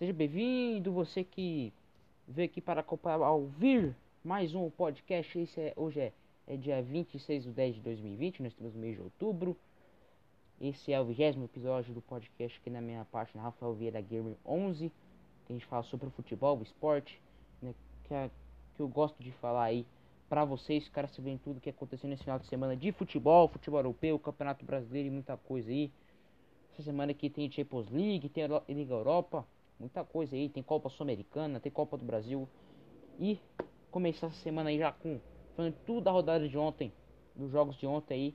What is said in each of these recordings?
Seja bem-vindo, você que veio aqui para ouvir mais um podcast. Esse é, hoje é, é dia 26 de 10 de 2020, nós estamos no mês de outubro. Esse é o vigésimo episódio do podcast aqui na minha página Rafael Vieira Gamer 11, que a gente fala sobre o futebol, o esporte, né, que, é, que eu gosto de falar aí para vocês, cara, saberem tudo que aconteceu nesse final de semana de futebol, futebol europeu, campeonato brasileiro e muita coisa aí. Essa semana aqui tem Champions League, tem Liga Europa, muita coisa aí, tem Copa Sul-Americana, tem Copa do Brasil. E começar essa semana aí já com falando tudo da rodada de ontem, dos jogos de ontem aí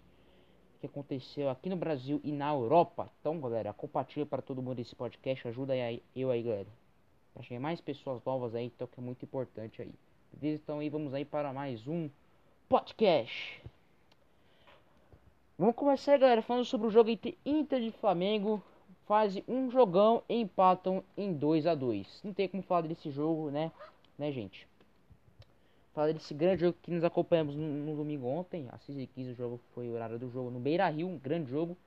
que aconteceu aqui no Brasil e na Europa. Então, galera, compartilha para todo mundo esse podcast, ajuda aí, eu aí, galera. Para chegar mais pessoas novas aí, então que é muito importante aí. Beleza? Então aí vamos aí para mais um podcast. Vamos começar, galera, falando sobre o jogo entre Inter e Flamengo fazem um jogão e empatam em 2 a 2 Não tem como falar desse jogo, né? Né, gente? Falar desse grande jogo que nos acompanhamos no, no domingo ontem. Às 6h15 o jogo foi o horário do jogo no Beira Rio, um grande jogo.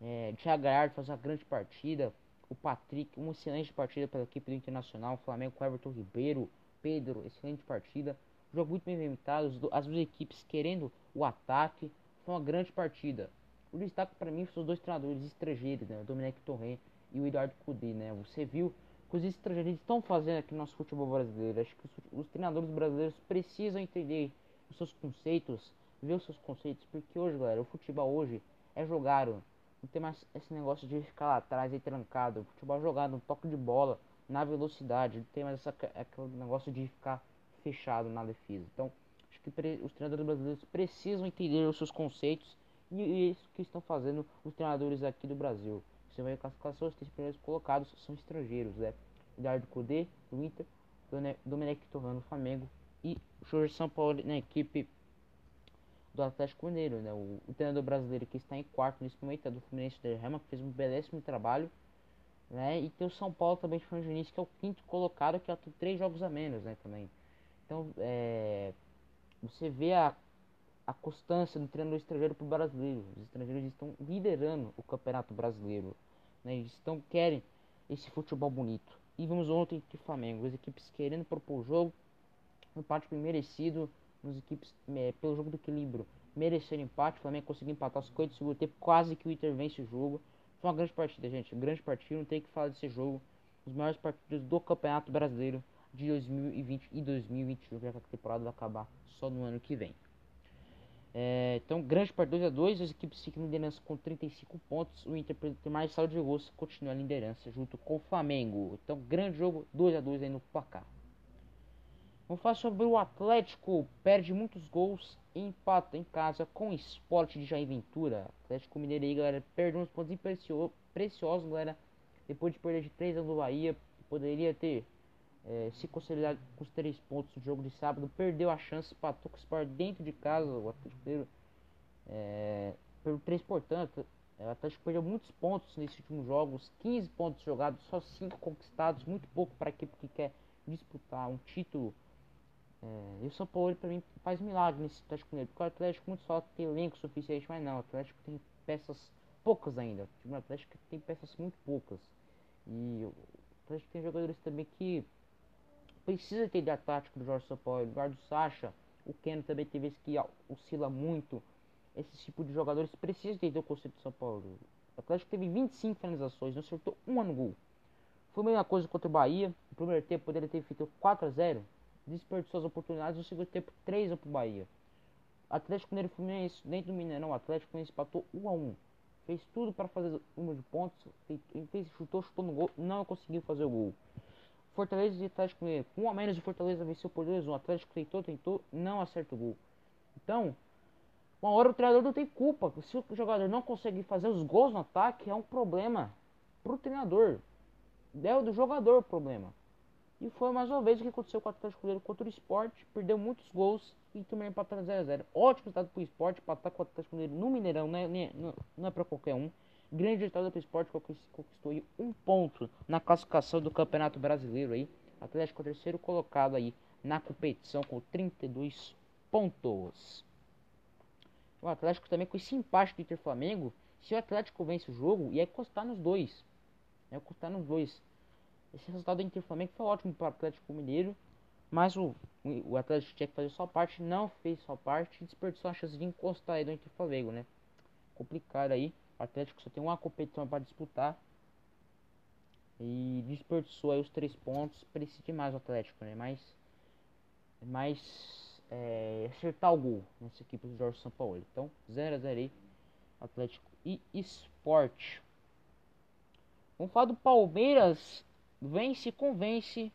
É, Thiago Galhardo faz uma grande partida. O Patrick, uma excelente partida pela equipe do Internacional. O Flamengo com Everton Ribeiro, Pedro, excelente partida. Jogo muito bem inventado, as duas equipes querendo o ataque. Foi uma grande partida. O destaque para mim são os dois treinadores estrangeiros, né? O Dominic Torrent e o Eduardo Cudê, né? Você viu que os estrangeiros estão fazendo aqui no nosso futebol brasileiro. Acho que os, os, treinadores brasileiros precisam entender os seus conceitos, ver os seus conceitos, porque hoje, galera, o futebol hoje é jogado. Não tem mais esse negócio de ficar lá atrás e trancado. O futebol é jogado no toque de bola, na velocidade. Não tem mais essa, aquele negócio de ficar fechado na defesa. Então, acho que os treinadores brasileiros precisam entender os seus conceitos e isso que estão fazendo os treinadores aqui do Brasil. Você vai classificação, os três primeiros colocados são estrangeiros, né? Eduardo Cudê, do Inter, Domenech Torrano, Flamengo e Jorge São Paulo na equipe do Atlético Mineiro, né? O, o treinador brasileiro que está em quarto nesse momento é do Fluminense de que fez um belíssimo trabalho, né? E tem o São Paulo também de Diniz, que é o quinto colocado, que tem três jogos a menos, né? Também. Então, é, você vê a a constância do treinador estrangeiro para o brasileiro. Os estrangeiros estão liderando o campeonato brasileiro. Né? Eles estão, querem esse futebol bonito. E vamos ontem de Flamengo. As equipes querendo propor o jogo. Um empate merecido. As equipes, é, pelo jogo do equilíbrio, mereceram empate. O Flamengo conseguiu empatar os 50 segundo tempo. Quase que o Inter vence o jogo. Foi uma grande partida, gente. Grande partida. Não tem que falar desse jogo. Os maiores partidos do campeonato brasileiro de 2020 e 2021. Já que a temporada vai acabar só no ano que vem. É, então, grande parte 2 a 2 as equipes ficam em liderança com 35 pontos. O Inter, tem mais saldo de gols, continua a liderança junto com o Flamengo. Então, grande jogo 2 a 2 aí no placar. Vamos falar sobre o Atlético. Perde muitos gols e empata em casa com o Sport de Jair Ventura. Atlético Mineiro aí, galera, perdeu uns pontos preciosos, galera. Depois de perder de 3 anos do Bahia, poderia ter é, se consolidar com os três pontos no jogo de sábado, perdeu a chance, para o Sport dentro de casa, o Atlético é, perdeu três, portanto, é, o Atlético perdeu muitos pontos nesses últimos jogos, 15 pontos jogados, só 5 conquistados, muito pouco para a equipe que quer disputar um título. É, e o São Paulo para mim faz milagre nesse Atlético Mineiro, porque o Atlético muito só tem elenco suficiente, mas não, o Atlético tem peças poucas ainda, o Atlético tem peças muito poucas. E o Atlético tem jogadores também que precisa ter a tática do Jorge Sampaio, lugar do Sacha, o Keno também teve esse que oscila muito. Esse tipo de jogadores precisa entender o conceito do São Paulo. O Atlético teve 25 finalizações, não acertou uma no gol. Foi a mesma coisa contra o Bahia. No primeiro tempo poderia ter feito 4 a 0 desperdiçou as oportunidades. No segundo tempo, 3 para o Bahia. Atlético Mineiro Fluminense, dentro do Mineirão, o Atlético Mineiro empatou 1 a 1 Fez tudo para fazer o número de pontos. Fez, fez, chutou, chutou no gol, não conseguiu fazer o gol. Fortaleza e Atlético Mineiro. Com um a menos, o Fortaleza venceu por 2 1 O Atlético tentou, tentou, não acerta o gol. Então, uma hora o treinador não tem culpa. Se o jogador não consegue fazer os gols no ataque, é um problema pro treinador. É o do jogador o problema. E foi mais uma vez o que aconteceu com o Atlético Mineiro contra o Sport. Perdeu muitos gols e também empatou 0x0. Ótimo resultado pro Sport, empatar com o Atlético Mineiro no Mineirão, não é, não, não é pra qualquer um. Grande vitória do esporte conquistou um ponto na classificação do Campeonato Brasileiro aí. Atlético é terceiro colocado aí na competição com 32 pontos. O Atlético também com esse empate do Inter Flamengo. Se o Atlético vence o jogo, ia custar nos dois. Ia custar nos dois. esse resultado do Inter Flamengo foi ótimo para o Atlético Mineiro, mas o, o Atlético tinha que fazer sua parte, não fez sua parte desperdiçou a chance de encostar aí do Inter Flamengo, né? Complicado aí. O Atlético só tem uma competição para disputar. E desperdiçou aí os três pontos. Precisa de mais o Atlético, né? Mais, mais é, acertar o gol nessa equipe do Jorge Sampaoli. Então, 0 a 0 aí. Atlético e Esporte. Vamos falar do Palmeiras. Vence e convence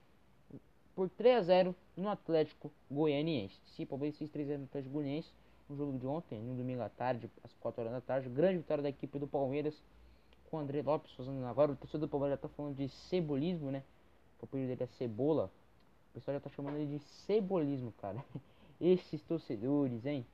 por 3 a 0 no Atlético Goianiense. Sim, Palmeiras fez 3 a 0 no Atlético Goianiense. No jogo de ontem, no domingo à tarde, às 4 horas da tarde. Grande vitória da equipe do Palmeiras com o André Lopes fazendo agora. O torcedor do Palmeiras já tá falando de cebolismo, né? O apelido dele é Cebola. O pessoal já tá chamando ele de cebolismo, cara. Esses torcedores, hein?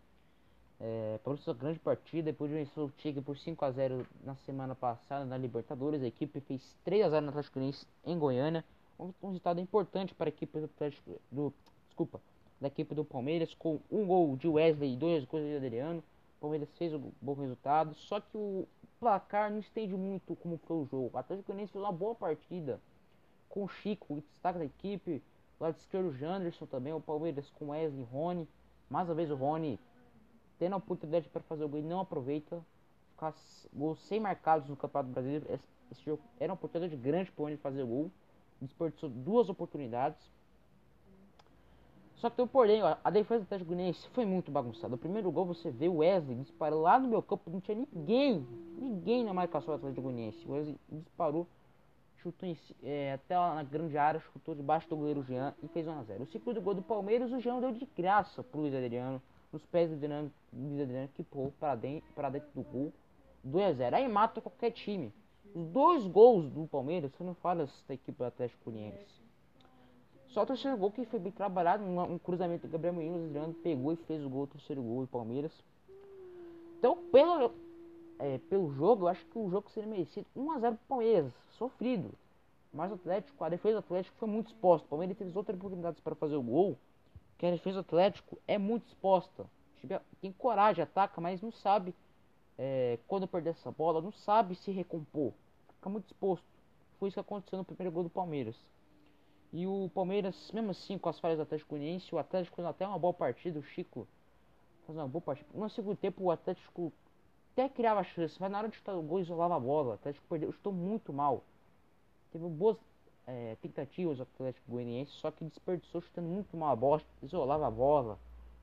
É, Palmeiras uma grande partida, depois de vencer o Tigre por 5 a 0 na semana passada na Libertadores. A equipe fez 3 a 0 no Atlético em Goiânia. Um, um resultado importante para a equipe do Atlético, do, desculpa, da equipe do Palmeiras com um gol de Wesley e dois gols de Adriano. O Palmeiras fez o bom resultado, só que o placar não estende muito como foi o jogo. O Atlético Goianiense fez uma boa partida com o Chico, o destaque da equipe. Do lado esquerdo, o Janderson também. O Palmeiras com Wesley e Rony. Mais uma vez o Rony tendo a oportunidade para fazer o gol e não aproveita. Ficar gols sem marcados no Campeonato Brasileiro. Esse jogo era uma oportunidade grande para o fazer o gol. Desperdiçou duas oportunidades. Só que tem um porém, ó, a defesa do Atlético Goianiense foi muito bagunçada. O primeiro gol você vê o Wesley disparou lá no meu campo, não tinha ninguém, ninguém na marcação do Atlético Goianiense. O Wesley disparou, chutou em, é, até lá na grande área, chutou debaixo do goleiro Jean e fez 1x0. O segundo gol do Palmeiras, o Jean deu de graça pro Luiz Adriano nos pés do Adriano, Luiz Adriano que pulou para dentro, para dentro do gol. 2 a 0 Aí mata qualquer time. Os dois gols do Palmeiras foram falhas da equipe do Atlético Goianiense. Só o terceiro gol que foi bem trabalhado, um, um cruzamento do Gabriel Menino, o Adriano pegou e fez o gol, o terceiro gol do Palmeiras. Então, pelo, é, pelo jogo, eu acho que o jogo seria merecido 1x0 pro Palmeiras, sofrido. Mas o Atlético, a defesa do Atlético foi muito exposta. O Palmeiras teve outras oportunidades para fazer o gol que a defesa do Atlético é muito exposta. Tem coragem, ataca, mas não sabe é, quando perder essa bola, não sabe se recompor. Fica muito exposto. Foi isso que aconteceu no primeiro gol do Palmeiras. E o Palmeiras, mesmo assim, com as falhas do Atlético Goianiense, o Atlético fez até uma boa partida. O Chico faz uma boa partida. No segundo tempo, o Atlético até criava chance, mas na hora de chutar o gol, isolava a bola. O Atlético perdeu, chutou muito mal. Teve boas é, tentativas do Atlético Goianiense, só que desperdiçou chutando muito mal a bola, isolava a bola.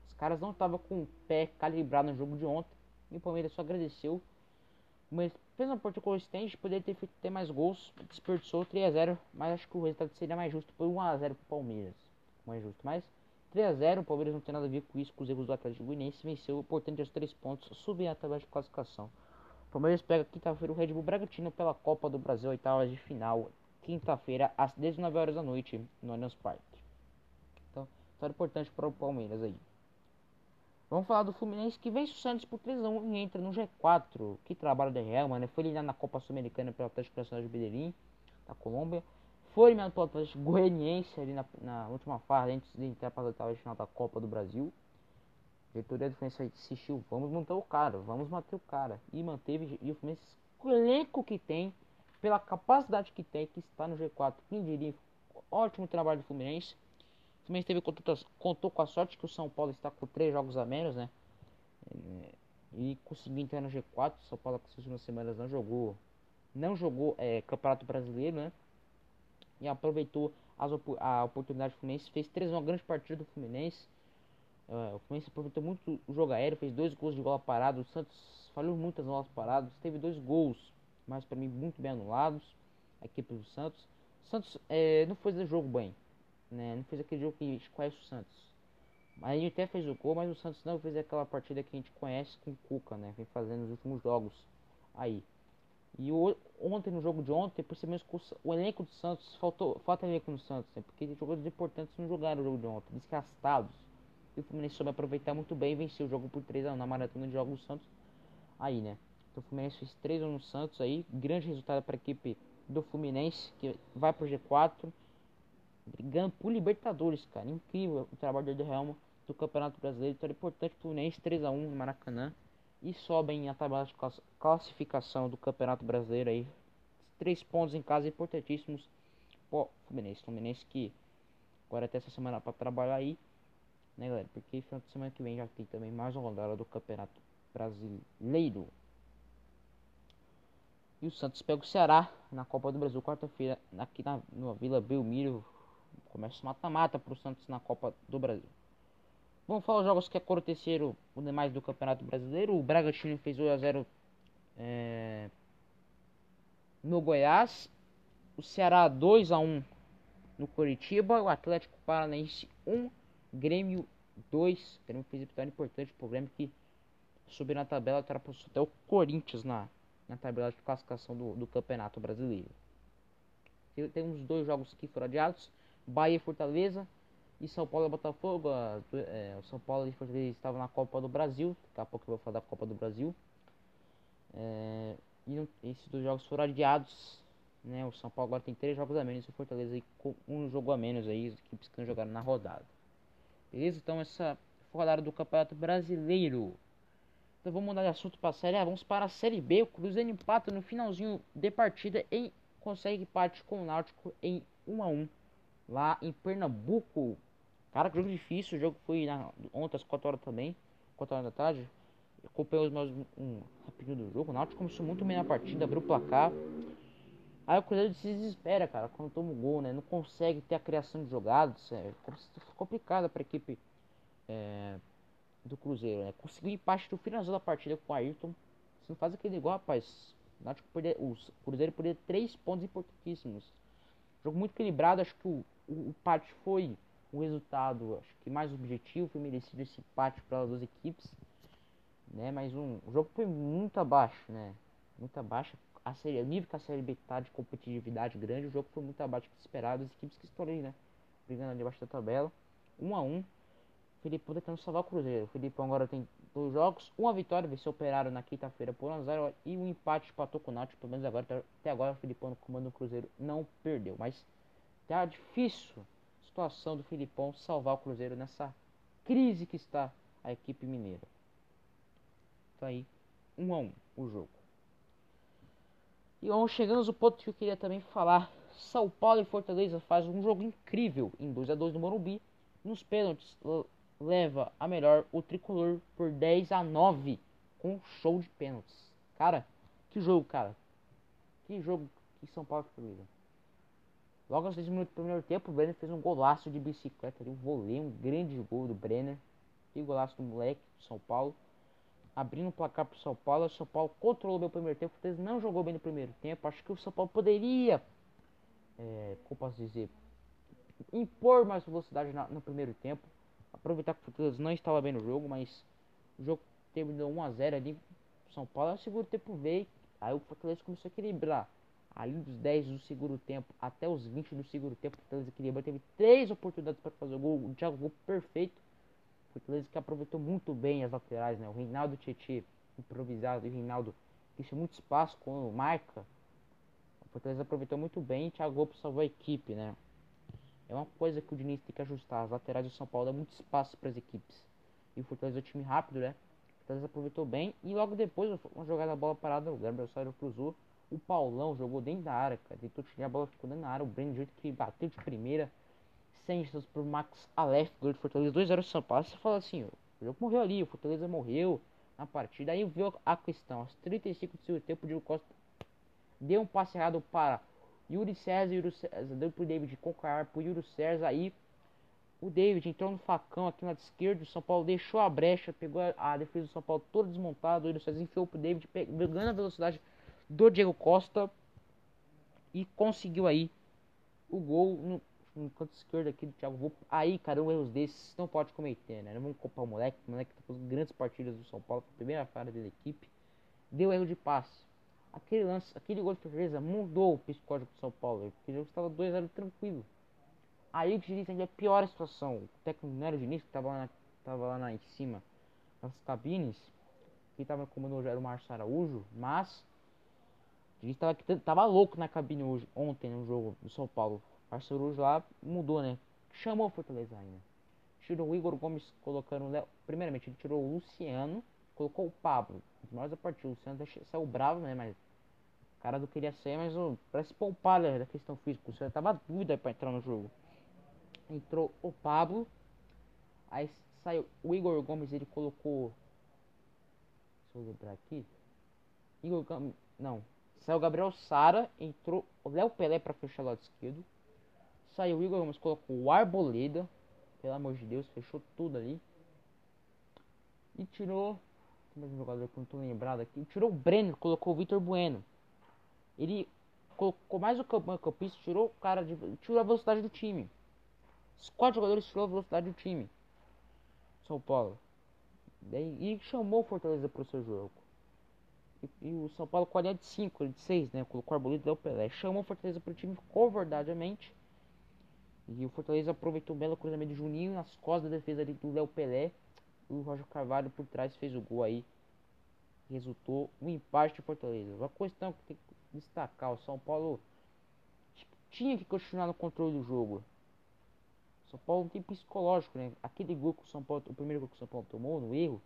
Os caras não estavam com o pé calibrado no jogo de ontem. E o Palmeiras só agradeceu. Mas uma partida consistente, poderia ter feito ter mais gols, desperdiçou 3 a 0 mas acho que o resultado seria mais justo por 1 a 0 para o Palmeiras. Mais justo, mas 3 a 0 o Palmeiras não tem nada a ver com isso, com os erros do Atlético Goianiense, venceu, importante os 3 pontos, subir a tabela de classificação. O Palmeiras pega quinta-feira o Red Bull Bragantino pela Copa do Brasil, oitavas de final quinta-feira, às 19 horas da noite, no Allianz Parque. Então, história importante para o Palmeiras aí. Vamos falar do Fluminense que vence o Santos por 3x1 e entra no G4. Que trabalho da Real, mano. Foi eliminado na Copa Sul-Americana pelo Atlético Nacional de Medellín, da Colômbia. Foi eliminado pelo Atlético Goianiense ali na, na última fase, antes de entrar para a oitava final da Copa do Brasil. A diretoria do Fluminense insistiu, vamos manter o cara, vamos manter o cara. E manteve, e o Fluminense, o elenco que tem, pela capacidade que tem, que está no G4. Quem diria? Ótimo trabalho do Fluminense. O Fluminense teve, contou, com a sorte que o São Paulo está com três jogos a menos, né? É, e conseguiu entrar no G4. São Paulo, as últimas semanas, não jogou. Não jogou é, Campeonato Brasileiro, né? E aproveitou as, a oportunidade do Fluminense. Fez três uma grande partida do Fluminense. Uh, o Fluminense aproveitou muito o jogo aéreo, fez dois gols de bola parada. O Santos falhou muitas bolas paradas, teve dois gols mas para mim muito bem anulados. A equipe do Santos. Santos é, não fez o jogo bem, né? Não fez aquele jogo que conhece o Santos. A gente até fez o gol, mas o Santos não fez aquela partida que a gente conhece com o Cuca, né? Vem fazendo nos últimos jogos aí. E o, ontem, no jogo de ontem, percebemos que o, o, elenco do Santos faltou, falta elenco no Santos, né? porque jogadores importantes não jogaram o jogo de ontem, desgastados. E o Fluminense soube aproveitar muito bem e venceu o jogo por 3 a 1 na maratona de jogos do Santos. Aí, né? Então, o Fluminense fez 3 no Santos aí. Grande resultado para a equipe do Fluminense, que vai pro G4. Brigando por Libertadores, cara. Incrível o trabalho do Real do Campeonato Brasileiro. Então, é importante o Fluminense 3 a 1 no Maracanã. E sobem a tabela de classificação do Campeonato Brasileiro aí. Três pontos em casa importantíssimos pro Fluminense. Fluminense que agora até essa semana para trabalhar aí, né, galera? Porque final de semana que vem já tem também mais uma rodada do Campeonato Brasileiro. E o Santos pega o Ceará na Copa do Brasil quarta-feira aqui na, na Vila Belmiro. Começa mata-mata para o Santos na Copa do Brasil. Vamos falar os jogos que aconteceram o demais do Campeonato Brasileiro. O Bragantino fez 8 a 0 é, no Goiás. O Ceará 2 a 1 no Curitiba. O Atlético Paranaense 1, Grêmio 2. O Grêmio fez vitória importante pro Grêmio que subiu na tabela, ultrapassou até o Corinthians na na tabela de classificação do, do Campeonato Brasileiro. Temos dois jogos que foram adiados: Bahia e Fortaleza e São Paulo e Botafogo. É, o São Paulo e Fortaleza estavam na Copa do Brasil. Daqui a pouco eu vou falar da Copa do Brasil. É, e esses dois jogos foram adiados. Né? O São Paulo agora tem três jogos a menos e o Fortaleza com um jogo a menos aí, as equipes que não jogaram na rodada. Beleza? Então essa foi a rodada do Campeonato Brasileiro. Então vamos mudar de assunto para a série A. Vamos para a série B. O Cruzeiro empata no finalzinho de partida e consegue empate com o Náutico em 1 a 1 lá em Pernambuco. Cara, que jogo difícil. O jogo foi na, ontem às 4 horas também, 4 horas da tarde. Eu acompanhei os meus um rapidinho do jogo. O Náutico começou muito bem na partida, abriu o placar. Aí o Cruzeiro se desespera, cara, quando toma o gol, né? Não consegue ter a criação de jogadas. É complicado para a equipe é, do Cruzeiro, né? Conseguiu empate no finalzinho da partida com o Ayrton. Se não faz aquele igual, rapaz. Náutico perder, o Cruzeiro perder três pontos importantíssimos. Jogo muito equilibrado, acho que o, o, empate foi o resultado, acho que mais objetivo, foi merecido esse empate para as duas equipes, né? Mas um, o jogo foi muito abaixo, né? Muito abaixo. A série, nível que a série B tá de competitividade grande, o jogo foi muito abaixo do esperado. As equipes que estão ali, né? Brigando ali abaixo da tabela. 1 um a 1 um. Filipão tentando salvar o Cruzeiro. O Filipão agora tem dois jogos, uma vitória, venceu o Operário na quinta-feira por 1x0 e um empate com o Náutico. Pelo menos agora, até agora o Filipão no comando do Cruzeiro não perdeu. Mas tá difícil a situação do Filipão salvar o Cruzeiro nessa crise que está a equipe mineira. Tá aí, 1 um a 1 um, o jogo. E vamos chegando no ponto que eu queria também falar. São Paulo e Fortaleza faz um jogo incrível em 2 a 2 no Morumbi. Nos pênaltis, leva a melhor o tricolor por 10 a 9 com show de pênaltis. Cara, que jogo, cara. Que jogo que São Paulo fez. Logo aos 10 minutos do primeiro tempo, o Brenner fez um golaço de bicicleta, um voleio, um grande gol do Brenner. Que golaço do moleque do São Paulo. Abrindo o placar pro São Paulo, o São Paulo controlou bem o primeiro tempo, o não jogou bem no primeiro tempo. Acho que o São Paulo poderia, é, como posso dizer, impor mais velocidade no primeiro tempo aproveitar que o Fortaleza não estava bem no jogo, mas o jogo terminou 1x0 ali. São Paulo, o segundo tempo veio, aí o Fortaleza começou a equilibrar. Ali dos 10 do segundo tempo até os 20 do segundo tempo, o Fortaleza equilibrou. Teve três oportunidades para fazer o gol. O Thiago gol perfeito. O Fortaleza que aproveitou muito bem as laterais, né? O Reinaldo Tietchan improvisado e o Reinaldo deixa muito espaço com marca. O Fortaleza aproveitou muito bem e Thiago Gol salvou a equipe, né? É uma coisa que o Diniz tem que ajustar. As laterais do São Paulo dão muito espaço para as equipes. E o Fortaleza é um time rápido, né? O Fortaleza aproveitou bem. E logo depois, uma jogada da bola parada, o Gabriel Sairo cruzou. O Paulão jogou dentro da área, cara. Tentou tirar a bola, ficou dentro da área. O Breno, jeito que bateu de primeira. Sem chances pro Max Aleph, gol do Fortaleza. 2-0 São Paulo. Você fala assim, o jogo morreu ali. O Fortaleza morreu na partida. Aí viu a questão. Aos 35 do seu tempo, o Diego Costa deu um passe errado para Yuri César, Yuri César deu pro David Concar, pro Yuri César aí. O David entrou no facão aqui na lado esquerdo. O São Paulo deixou a brecha, pegou a, a defesa do São Paulo toda desmontada. O Yuri César enfiou pro David, pegando a velocidade do Diego Costa. E conseguiu aí o gol no, no canto esquerdo aqui do Thiago Volpe. Aí, cara, um erros desses não pode cometer, né? Não vamos culpar o moleque. O moleque tá fazendo grandes partidas do São Paulo. Primeira fase da equipe. Deu erro de passe aquele lance, aquele gol de Fortaleza mudou o psicológico do São Paulo, porque o jogo estava 2x0 tranquilo. Aí o Diniz ainda piora a situação. O técnico não era o Diniz, que lá, tava lá na, em cima nas cabines. Quem estava comandando era o Márcio Araújo, mas o Diniz estava tava louco na cabine hoje, ontem no jogo do São Paulo. O Márcio Araújo lá mudou, né? Chamou o Fortaleza ainda. Tirou o Igor Gomes colocando o Léo. Primeiramente, ele tirou o Luciano, colocou o Pablo. Os da partida. O Luciano saiu bravo, né? Mas cara não queria sair, mas parece poupar né, da questão física. O senhor tava dúvida para entrar no jogo. Entrou o Pablo. Aí saiu o Igor Gomes, ele colocou. Deixa eu lembrar aqui. Igor Gomes. Não. Saiu Gabriel Sara. Entrou o Léo Pelé para fechar o lado esquerdo. Saiu o Igor Gomes, colocou o Arboleda. Pelo amor de Deus, fechou tudo ali. E tirou. Mais um jogador que eu não tô lembrado aqui. Tirou o Brenner, colocou o Vitor Bueno. Ele colocou mais o campista, tirou o cara de. tirou a velocidade do time. Os quatro jogadores tirou a velocidade do time. São Paulo. e chamou o Fortaleza para o seu jogo. E, e, o São Paulo com a linha de 5, de 6, né? Colocou o Arbolito e o Pelé. Chamou o Fortaleza para o time covardademente. E o Fortaleza aproveitou o belo cruzamento de Juninho nas costas da defesa ali do Léo Pelé. O Roger Carvalho por trás fez o gol aí. Resultou um empate de Fortaleza. Uma questão que tem que destacar: o São Paulo tinha que continuar no controle do jogo. São Paulo tem psicológico, né? Aquele gol que o São Paulo, o primeiro gol que o São Paulo tomou no erro,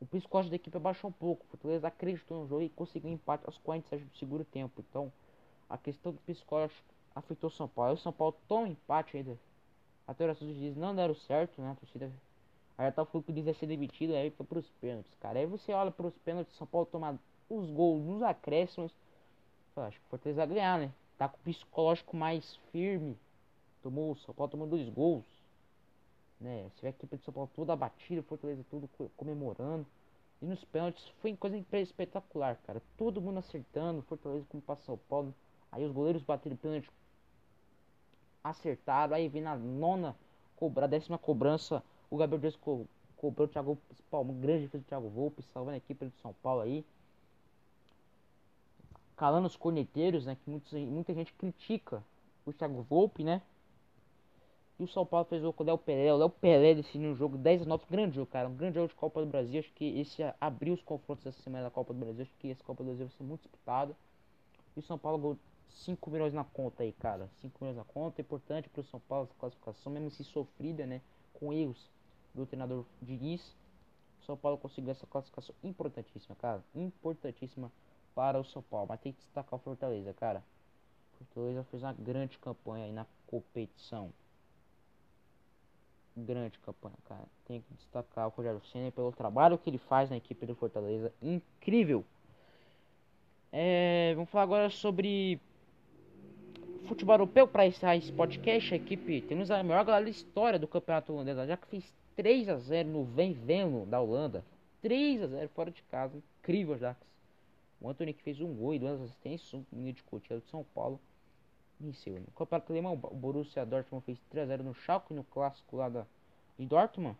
o psicológico da equipe abaixou um pouco. O Fortaleza acreditou no jogo e conseguiu empate aos 47 do segundo tempo. Então, a questão do psicológico afetou o São Paulo. O São Paulo toma empate ainda. Até os dias não deram certo, né? A torcida. Aí que o Dias ia ser demitido, aí foi pros pênaltis, cara. Aí você olha pros pênaltis, São Paulo toma os gols nos acréscimos. Eu acho que o Fortaleza vai ganhar, né? Tá com o psicológico mais firme Tomou, o São Paulo tomou dois gols. Né? Você vê a equipe de São Paulo toda abatida, Fortaleza tudo comemorando. E nos pênaltis foi coisa espetacular, cara. Todo mundo acertando, Fortaleza como para São Paulo. Aí os goleiros bateram pênalti, acertaram. Aí vem na nona cobra, décima cobrança, o Gabriel Dias co cobrou o Thiago Palma, grande defesa do Thiago Volpe, salvando a equipe de São Paulo aí. Calando os corneteiros, né? Que muitos, muita gente critica o Thiago Volpe, né? E o São Paulo fez o Léo Pelé. O Léo Pelé decidiu um jogo 10 a 9. Grande jogo, cara. Um grande jogo de Copa do Brasil. Acho que esse abriu os confrontos dessa semana da Copa do Brasil. Acho que essa Copa do Brasil vai ser muito disputada. E o São Paulo ganhou 5 milhões na conta aí, cara. 5 milhões na conta. Importante para o São Paulo essa classificação, mesmo se sofrida, né? Com erros do treinador Diniz. O São Paulo conseguiu essa classificação importantíssima, cara. Importantíssima para o São Paulo. Mas tem que destacar o Fortaleza, cara. Fortaleza fez uma grande campanha aí na competição grande campanha, cara. Tem que destacar o Rogério Senna pelo trabalho que ele faz na equipe do Fortaleza. Incrível. É, vamos falar agora sobre futebol europeu para encerrar esse podcast. A equipe temos a maior galera da história do campeonato holandês, já que fez 3 a 0 no Vem Veno da Holanda. 3 a 0 fora de casa. Incrível, Ajax. O Antony que fez um gol e duas assistências, um menino de Coutinho de São Paulo venceu. No Campeonato Alemão, o Borussia Dortmund fez 3x0 no Schalke, no clássico lá da, de Dortmund.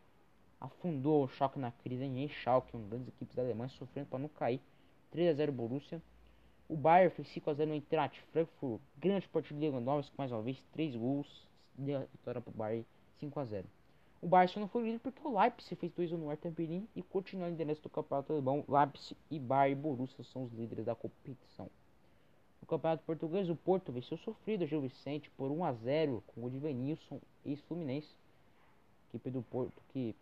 Afundou o Schalke na crise em Schalke, uma das equipes da Alemanha sofrendo para não cair. 3x0 Borussia. O Bayern fez 5x0 no Eintracht Frankfurt. Grande partida de Lewandowski, mais uma vez, 3 gols. Deu a vitória para o Bayern 5x0. O Bayern só não foi líder porque o Leipzig fez 2 no Hertha Berlin e continua a liderança do campeonato alemão. Leipzig e Bayern e Borussia são os líderes da competição. No Campeonato Português, o Porto venceu sofrido o Gil Vicente por 1 a 0 com o de Venilson e Fluminense. Equipe do Porto que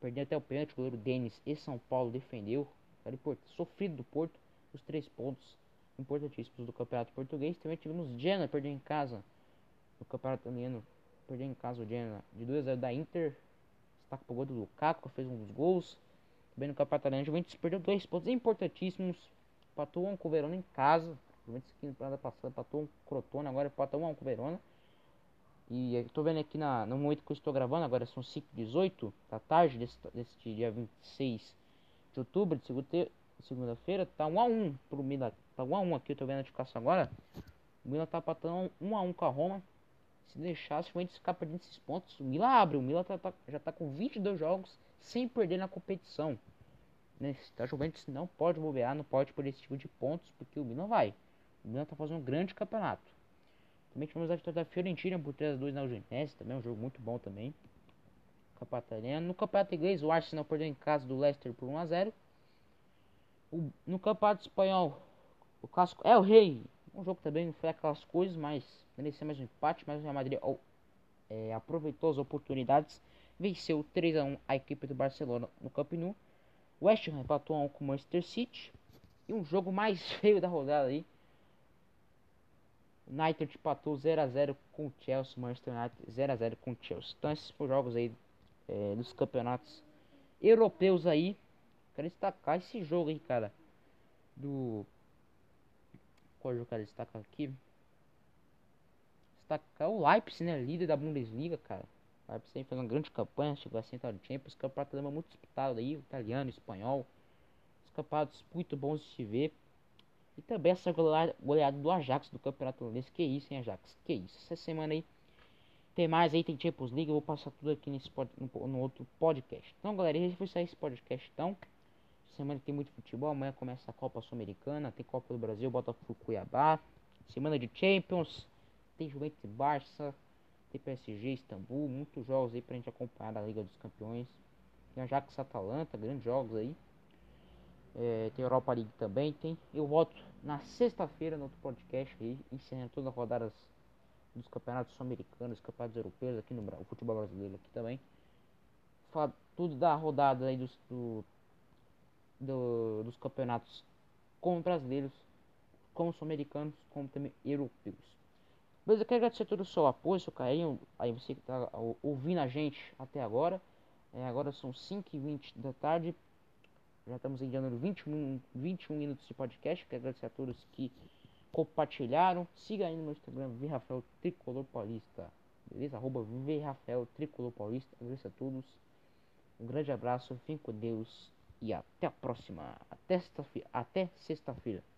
perdeu até o pênalti, o goleiro Denis e São Paulo defendeu. Cara, sofrido do Porto, os três pontos importantíssimos do Campeonato Português. Também tivemos Genoa perdeu em casa no Campeonato Italiano, perdeu em casa o Genoa de 2 a 0 da Inter. Destaque pro gol do Lukaku, fez um dos gols. Também no Campeonato Italiano, o Juventus perdeu dois pontos importantíssimos Empatou um com o Verona em casa. Juventus que passada empatou um Crotone, agora empatou um com o Verona. E tô vendo aqui na, no momento que eu estou gravando, agora são 5h18 da tarde desse, dia 26 de outubro, de segunda-feira, tá 1x1 pro Milan. Tá 1x1 aqui, eu tô vendo a notificação agora. O Milan tá empatando 1x1 com a Roma. Se deixasse, o Juventus ficar perdendo esses pontos, o Milan abre. O Milan tá, tá, já tá com 22 jogos sem perder na competição. Né? A Juventus não pode bobear, não pode por esse tipo de pontos, porque o Milan vai. O Milan tá fazendo um grande campeonato. Também tivemos a vitória da Fiorentina por 3x2 na Udinese, também um jogo muito bom também. Campeonato. No campeonato inglês, o Arsenal perdeu em casa do Leicester por 1x0. no campeonato espanhol, o clássico é o rei. Um jogo também não foi aquelas coisas, mas merecia mais um empate. Mas o Real Madrid oh, é, aproveitou as oportunidades, venceu 3x1 a equipe do Barcelona no Camp Nou. West Ham empatou 1 com o Manchester City. E um jogo mais feio da rodada aí. United empatou 0x0 com o Chelsea, Manchester United 0x0 com o Chelsea. Então esses jogos aí é, dos campeonatos europeus aí. Quero destacar esse jogo aí, cara. Do. Qual jogo eu quero destacar aqui? Destacar o Leipzig, né? Líder da Bundesliga, cara. O Leipzig fez uma grande campanha, chegou a sentar no Champions. Campeonato alemão muito disputado aí, italiano, espanhol. Os campeonatos muito bons de se ver. E também essa goleada do Ajax do campeonato holandês. Que isso, hein, Ajax? Que isso. Essa semana aí tem mais aí, tem Champions League. Eu vou passar tudo aqui nesse pod, no, no, outro podcast. Então, galera, esse foi sair esse podcast. Então, semana tem muito futebol. Amanhã começa a Copa Sul-Americana. Tem Copa do Brasil, Botafogo Cuiabá. Semana de Champions. Tem Juventus e Barça. Tem PSG, Istambul. Muitos jogos aí pra gente acompanhar da Liga dos Campeões. Tem Ajax Atalanta, grandes jogos aí. É, tem Europa League também. Tem. Eu volto na sexta-feira no outro podcast aí, ensinando todas as rodadas dos campeonatos sul-americanos, campeonatos europeus aqui no o futebol brasileiro aqui também. Falar tudo da rodada aí dos, do, do, dos campeonatos como brasileiros, como sul-americanos, como também europeus. Beleza, eu quero agradecer todo o seu apoio, seu carinho, aí você que está ouvindo a gente até agora. É, agora são 5h20 da tarde. Já estamos janeiro 21, 21 minutos de podcast. Quero agradecer a todos que compartilharam. Siga aí no meu Instagram, Rafael Tricolor Paulista. Beleza? Arroba Rafael Tricolor Paulista. Agradeço a todos. Um grande abraço, fiquem com Deus e até a próxima. Até sexta-feira.